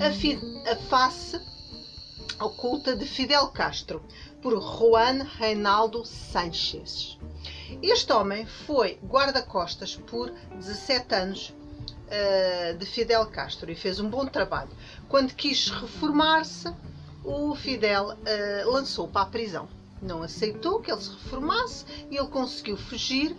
a, a face oculta de Fidel Castro, por Juan Reinaldo Sánchez. Este homem foi guarda-costas por 17 anos uh, de Fidel Castro e fez um bom trabalho. Quando quis reformar-se, o Fidel uh, lançou para a prisão. Não aceitou que ele se reformasse e ele conseguiu fugir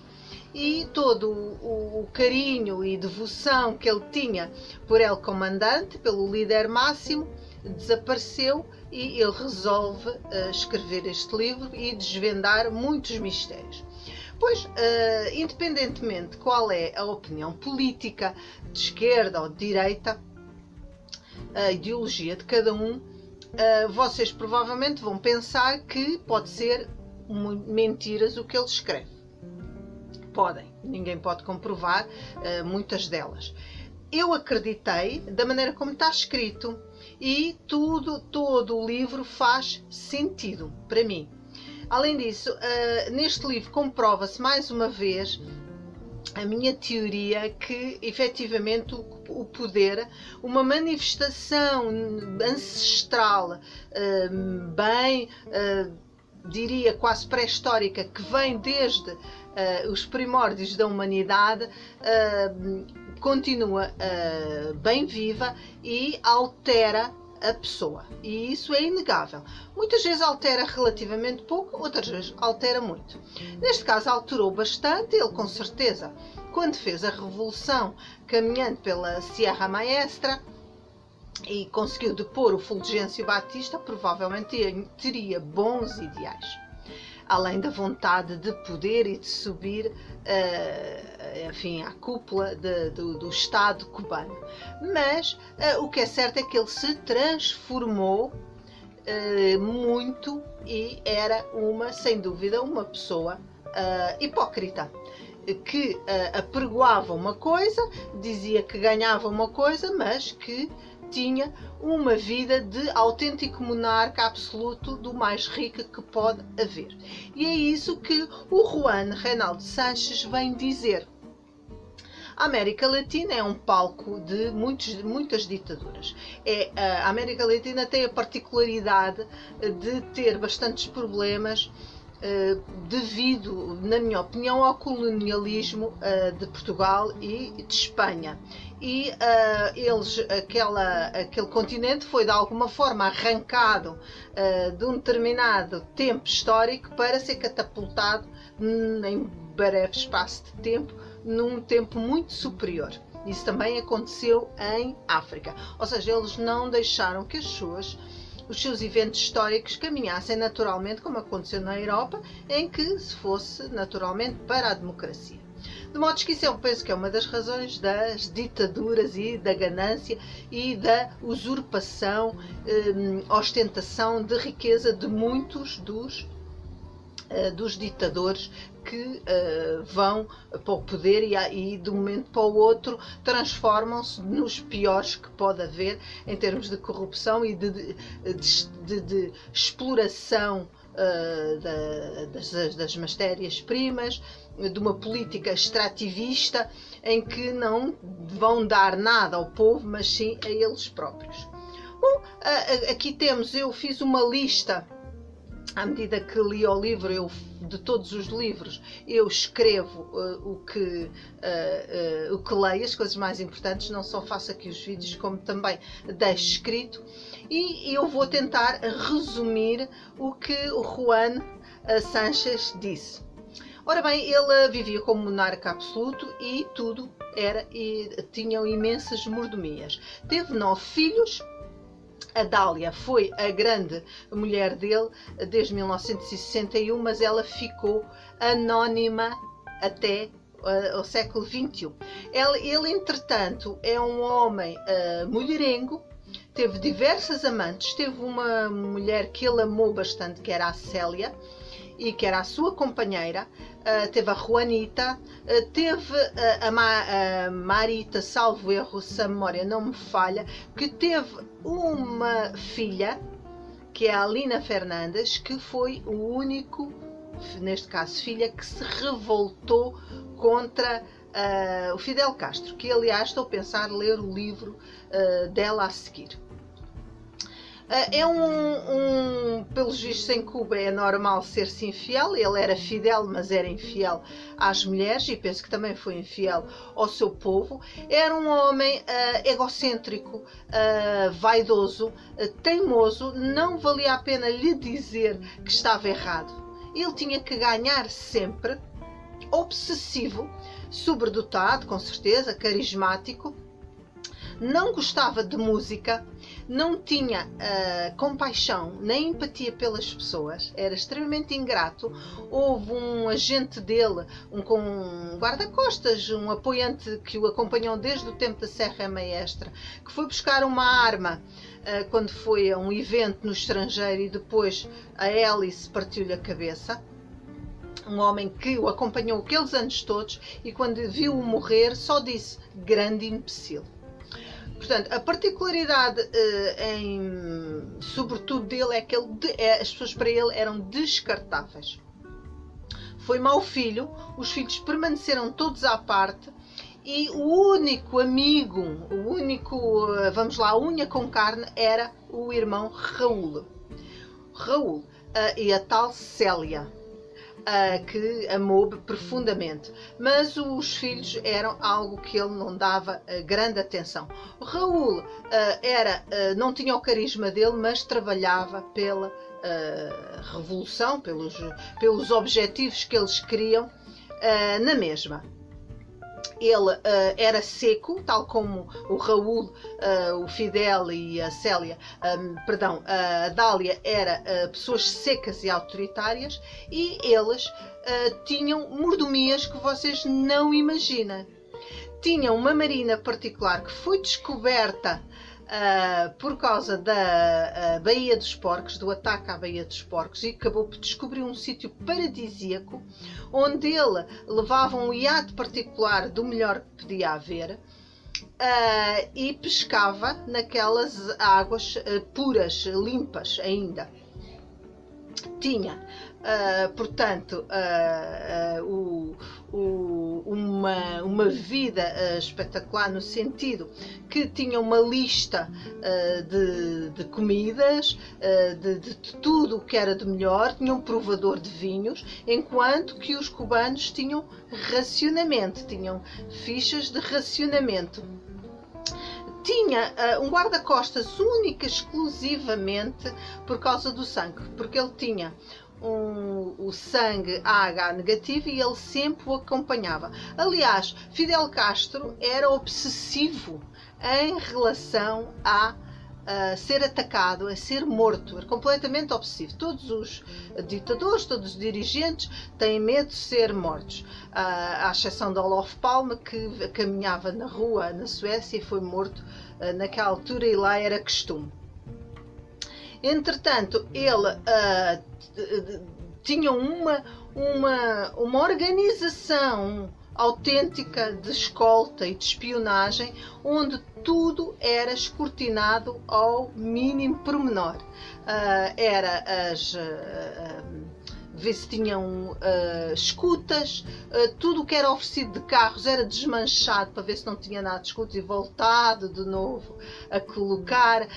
e todo o, o, carinho e devoção que ele tinha por El Comandante, pelo líder máximo, desapareceu e ele resolve uh, escrever este livro e desvendar muitos mistérios. Pois, uh, independentemente qual é a opinião política, de esquerda ou de direita, a ideologia de cada um, uh, vocês provavelmente vão pensar que pode ser mentiras o que ele escreve. Podem, ninguém pode comprovar uh, muitas delas. Eu acreditei da maneira como está escrito e tudo, todo o livro faz sentido para mim. Além disso, uh, neste livro comprova-se mais uma vez a minha teoria que efetivamente o, o poder, uma manifestação ancestral, uh, bem, diria quase pré-histórica, que vem desde os primórdios da humanidade, continua bem viva e altera a pessoa. E isso é inegável. Muitas vezes altera relativamente pouco, outras vezes altera muito. Neste caso, alterou bastante, ele com certeza, quando fez a revolução caminhando pela Sierra Maestra e conseguiu depor o Fulgêncio Batista, provavelmente teria bons ideais além da vontade de poder e de subir uh, enfim, à cúpula de, do, do, Estado cubano. Mas uh, o que é certo é que ele se transformou uh, muito e era uma, sem dúvida, uma pessoa hipócrita que uh, apregoava uma coisa, dizia que ganhava uma coisa, mas que tinha uma vida de autêntico monarca absoluto do mais rico que pode haver. E é isso que o Juan Reinaldo Sanches vem dizer. A América Latina é um palco de muitos, muitas ditaduras. É, a América Latina tem a particularidade de ter bastantes problemas eh, devido, na minha opinião, ao colonialismo uh, de Portugal e de Espanha. E uh, eles, aquela, aquele continente foi de alguma forma arrancado de um determinado tempo histórico para ser catapultado em breve espaço de tempo, num tempo muito superior. Isso também aconteceu em África. Ou seja, eles não deixaram que as suas os seus eventos históricos caminhassem naturalmente, como aconteceu na Europa, em que se fosse naturalmente para a democracia. De modo que isso eu penso que é uma das razões das ditaduras e da ganância e da usurpação, eh, ostentação de riqueza de muitos dos dos ditadores que uh, vão para o poder e, e, de um momento para o outro transformam-se nos piores que pode haver em termos de corrupção e de, de, de, de exploração uh, da, das, das matérias-primas, de uma política extrativista em que não vão dar nada ao povo, mas sim a eles próprios. Bom, uh, aqui temos, eu fiz uma lista à medida que li o livro, eu, de todos os livros, eu escrevo uh, o, que, uh, uh, o que leio, as coisas mais importantes, não só faço aqui os vídeos, como também deixo escrito. E eu vou tentar resumir o que o Juan Sanchez disse. Ora bem, ele vivia como monarca absoluto e tudo era e tinham imensas mordomias. Teve nove filhos a Dália foi a grande mulher dele desde 1961, mas ela ficou anónima até uh, o século XXI. Ele, ele, entretanto, é um homem uh, mulherengo, teve diversas amantes, teve uma mulher que ele amou bastante, que era a Célia, e que era a sua companheira, uh, teve a Juanita, uh, teve uh, a, Ma a, Marita, salvo erro, se a memória não me falha, que teve uma filha, que é a Alina Fernandes, que foi o único, neste caso filha, que se revoltou contra o Fidel Castro, que aliás estou a pensar ler o livro dela a seguir. É um, um, pelos vistos em Cuba é normal ser-se infiel, ele era fidel, mas era infiel às mulheres e penso que também foi infiel ao seu povo. Era um homem uh, egocêntrico, uh, vaidoso, uh, teimoso, não valia a pena lhe dizer que estava errado. Ele tinha que ganhar sempre, obsessivo, sobredotado, com certeza, carismático, não gostava de música, não tinha uh, compaixão nem empatia pelas pessoas, era extremamente ingrato. Houve um agente dele, um, um guarda-costas, um apoiante que o acompanhou desde o tempo da Serra Maestra, que foi buscar uma arma uh, quando foi a um evento no estrangeiro e depois a hélice partiu-lhe a cabeça um homem que o acompanhou aqueles anos todos e quando viu-o morrer só disse grande imbecil. Portanto, a particularidade, uh, em, sobretudo dele, é que ele, é, as pessoas para ele eram descartáveis. Foi mau filho, os filhos permaneceram todos à parte e o único amigo, o único, uh, vamos lá, unha com carne era o irmão Raul. Raul uh, e a tal Célia uh, que amou profundamente, mas os filhos eram algo que ele não dava uh, grande atenção. Raul uh, era, não tinha o carisma dele, mas trabalhava pela revolução, pelos, pelos objetivos que eles queriam na mesma ele uh, era seco, tal como o Raul, uh, o Fidel e a Célia, um, perdão, a Dália era uh, pessoas secas e autoritárias e eles tinham mordomias que vocês não imaginam. Tinham uma marina particular que foi descoberta uh, por causa da uh, Baía dos Porcos, do ataque à Baía dos Porcos, e acabou por descobrir um sítio paradisíaco onde ele levava um iate particular do melhor que podia haver. Uh, e pescava naquelas águas puras, limpas ainda. Tinha Uh, portanto, uh, uh, o, o, uma, uma vida espetacular no sentido que tinha uma lista de, de, comidas, de, de, tudo o que era de melhor, tinha um provador de vinhos, enquanto que os cubanos tinham racionamento, tinham fichas de racionamento. Tinha uh, um guarda-costas única exclusivamente por causa do sangue, porque ele tinha um, o sangue AH negativo e ele sempre o acompanhava. Aliás, Fidel Castro era obsessivo em relação a a ser atacado, a ser morto, era completamente obsessivo. Todos os ditadores, todos os dirigentes têm medo de ser mortos, à exceção de Olof Palme, que caminhava na rua na Suécia e foi morto ah, naquela altura e lá era costume. Entretanto, ele uh, tinha uma, uma, uma organização autêntica de escolta e de espionagem, onde tudo era escrutinado ao mínimo pormenor. Uh, era as. Uh, ver se tinham uh, escutas, uh, tudo o que era oferecido de carros era desmanchado para ver se não tinha nada de escutas e voltado de novo a colocar.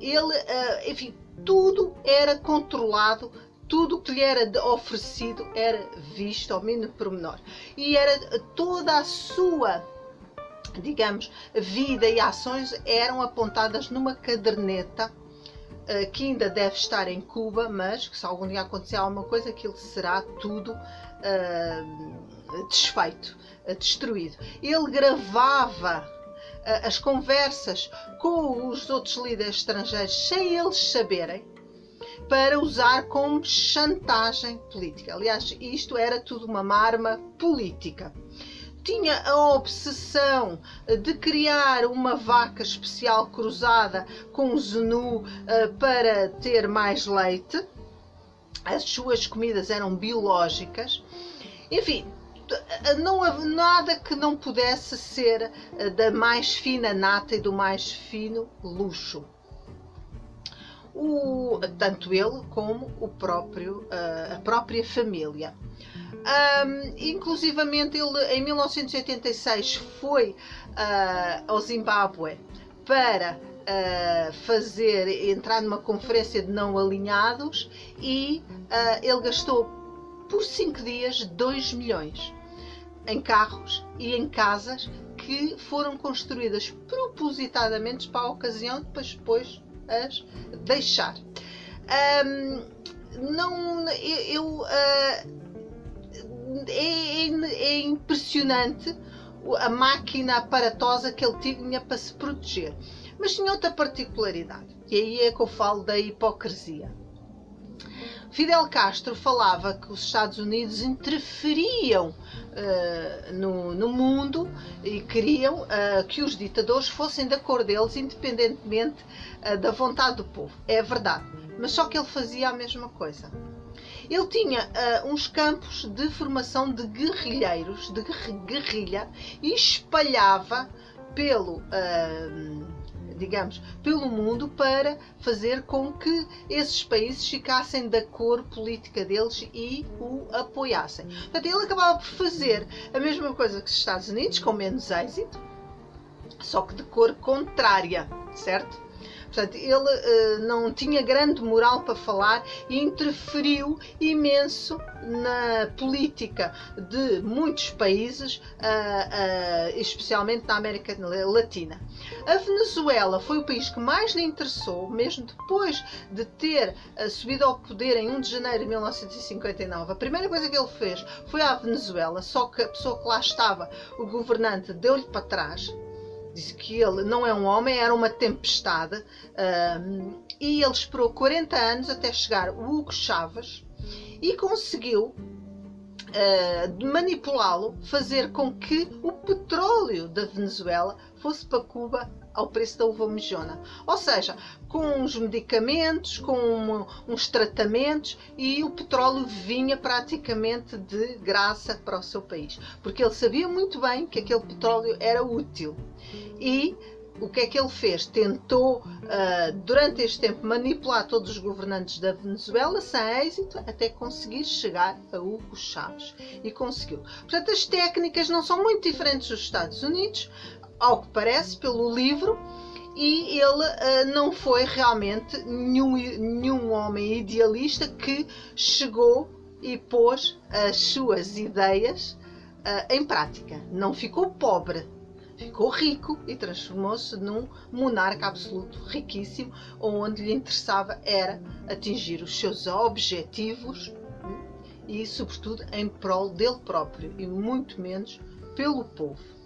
Ele, uh, enfim, tudo era controlado tudo que lhe era oferecido era visto ao mínimo pormenor. E era toda a sua, digamos, vida e ações eram apontadas numa caderneta eh, que ainda deve estar em Cuba, mas que se algum dia acontecer alguma coisa, aquilo será tudo uh, desfeito, uh, destruído. Ele gravava as conversas com os outros líderes estrangeiros sem eles saberem para usar como chantagem política. Aliás, isto era tudo uma arma política tinha a obsessão de criar uma vaca especial cruzada com zenu uh, para ter mais leite. As suas comidas eram biológicas. Enfim, não nada que não pudesse ser uh, da mais fina nata e do mais fino luxo. O, tanto ele como o próprio, uh, a própria família. Um, inclusivamente, ele em 1986 foi uh, ao Zimbábue para uh, fazer, entrar numa conferência de não alinhados e uh, ele gastou por 5 dias 2 milhões em carros e em casas que foram construídas propositadamente para a ocasião, depois, depois as deixar. Um, não, eu, eu uh, é, é, impressionante a máquina aparatosa que ele tinha para se proteger. Mas tinha outra particularidade, e aí é que eu falo da hipocrisia. Fidel Castro falava que os Estados Unidos interferiam uh, no, no, mundo e queriam uh, que os ditadores fossem da cor deles, independentemente uh, da vontade do povo. É verdade, mas só que ele fazia a mesma coisa. Ele tinha uns campos de formação de guerrilheiros, de guerrilha, e espalhava pelo digamos, pelo mundo para fazer com que esses países ficassem da cor política deles e o apoiassem. Portanto, ele acabava por fazer a mesma coisa que os Estados Unidos, com menos êxito, só que de cor contrária, certo? Portanto, ele uh, não tinha grande moral para falar e interferiu imenso na política de muitos países, uh, uh, especialmente na América Latina. A Venezuela foi o país que mais lhe interessou, mesmo depois de ter subido ao poder em 1 de janeiro de 1959. A primeira coisa que ele fez foi à Venezuela, só que a pessoa que lá estava, o governante, deu-lhe para trás disse que ele não é um homem, era uma tempestade. Um, e ele esperou 40 anos até chegar o Hugo Chávez e conseguiu uh, manipulá-lo, fazer com que o petróleo da Venezuela fosse para Cuba ao preço da uva mejona. Ou seja, com uns medicamentos, com uns tratamentos e o petróleo vinha praticamente de graça para o seu país. Porque ele sabia muito bem que aquele petróleo era útil. E o que é que ele fez? Tentou, uh, durante este tempo, manipular todos os governantes da Venezuela, sem êxito, até conseguir chegar a Hugo Chávez. E conseguiu. Portanto, as técnicas não são muito diferentes dos Estados Unidos, ao que parece, pelo livro, e ele uh, não foi realmente nenhum, nenhum homem idealista que chegou e pôs as suas ideias uh, em prática. Não ficou pobre, ficou rico e transformou-se num monarca absoluto, riquíssimo, onde lhe interessava era atingir os seus objetivos hum, e, sobretudo, em prol dele próprio e muito menos pelo povo.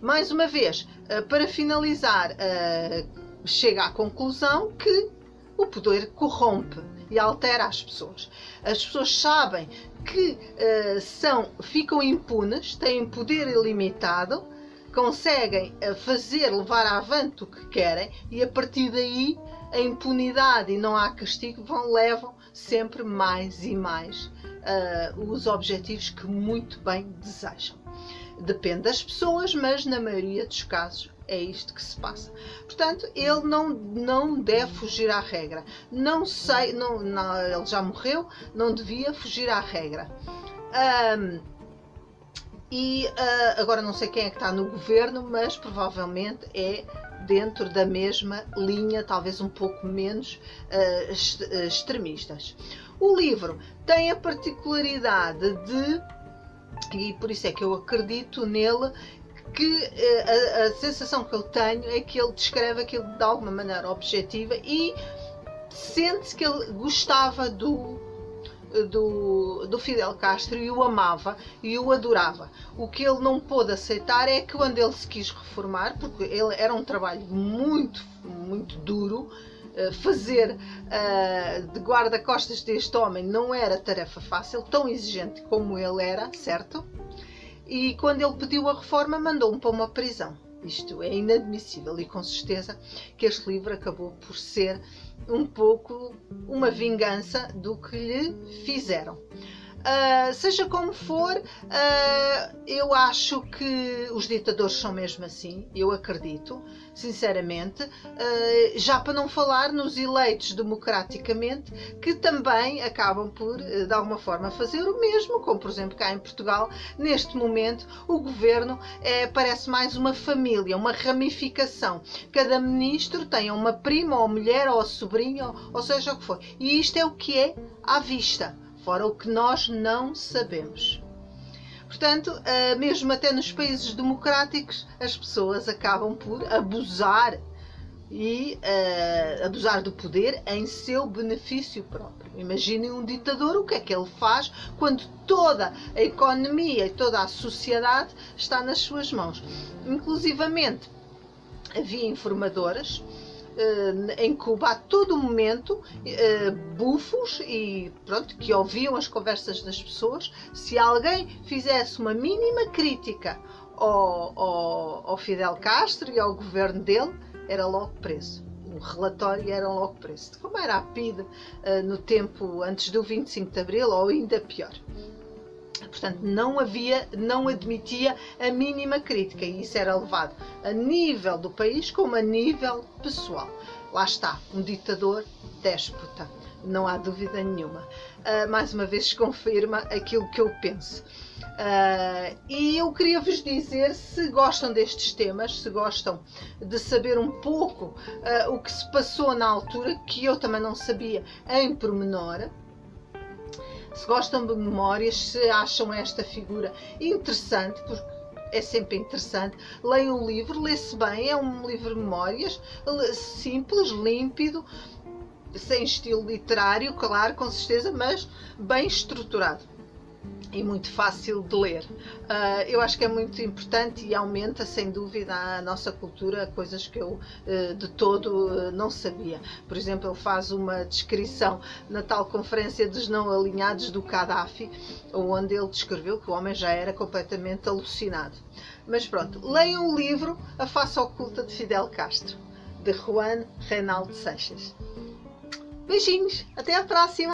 Mais uma vez, eh, para finalizar, eh, chega à conclusão que o poder corrompe e altera as pessoas. As pessoas sabem que uh, são, ficam impunes, têm poder ilimitado, conseguem fazer, levar avante o que querem e a partir daí a impunidade e não há castigo vão, levam sempre mais e mais uh, os objetivos que muito bem desejam. Depende das pessoas, mas na maioria dos casos é isto que se passa. Portanto, ele não, não deve fugir à regra. Não sei, não, não ele já morreu, não devia fugir à regra. Um, e uh, agora não sei quem é que está no governo, mas provavelmente é dentro da mesma linha, talvez um pouco menos uh, extremistas. O livro tem a particularidade de e por isso é que eu acredito nele que eh, a, a, sensação que eu tenho é que ele descreve aquilo de alguma maneira objetiva e sente-se que ele gostava do, do, do Fidel Castro e o amava e o adorava. O que ele não pôde aceitar é que quando ele se quis reformar, porque ele era um trabalho muito, muito duro, fazer uh, de guarda-costas deste homem não era tarefa fácil, tão exigente como ele era, certo? E quando ele pediu a reforma, mandou-me para uma prisão. Isto é inadmissível e com certeza que este livro acabou por ser um pouco uma vingança do que lhe fizeram. Uh, seja como for, uh, eu acho que os ditadores são mesmo assim, eu acredito, sinceramente. Uh, já para não falar nos eleitos democraticamente, que também acabam por, de alguma forma, fazer o mesmo, como por exemplo cá em Portugal, neste momento, o governo é, parece mais uma família, uma ramificação. Cada ministro tem uma prima, ou mulher, ou sobrinho, ou, ou seja o que for. E isto é o que é à vista fora o que nós não sabemos. Portanto, eh, mesmo até nos países democráticos, as pessoas acabam por abusar e uh, abusar do poder em seu benefício próprio. Imaginem um ditador, o que é que ele faz quando toda a economia e toda a sociedade está nas suas mãos. Inclusivamente, havia informadoras em Cuba a todo momento uh, bufos e pronto, que ouviam as conversas das pessoas. Se alguém fizesse uma mínima crítica ao, ao, ao Fidel Castro e ao governo dele, era logo preso um relatório e eram logo preso. Como era a PIDE uh, no tempo antes do 25 de Abril, ou ainda pior. Portanto, não havia, não admitia a mínima crítica e isso era levado a nível do país como a nível pessoal. Lá está, um ditador déspota, não há dúvida nenhuma. Uh, mais uma vez confirma aquilo que eu penso. Uh, e eu queria vos dizer se gostam destes temas, se gostam de saber um pouco uh, o que se passou na altura, que eu também não sabia em pormenor se gostam de memórias, se acham esta figura interessante, porque é sempre interessante. Leiam o livro, lê-se bem, é um livro de memórias, simples, límpido, sem estilo literário, claro, com certeza, mas bem estruturado e muito fácil de ler. Uh, eu acho que é muito importante e aumenta, sem dúvida, a nossa cultura, coisas que eu uh, de todo uh, não sabia. Por exemplo, ele faz uma descrição na tal conferência dos não alinhados do Gaddafi, onde ele descreveu que o homem já era completamente alucinado. Mas pronto, leiam o livro A Face Oculta de Fidel Castro, de Juan Reinaldo Seixas. Beijinhos, até à próxima!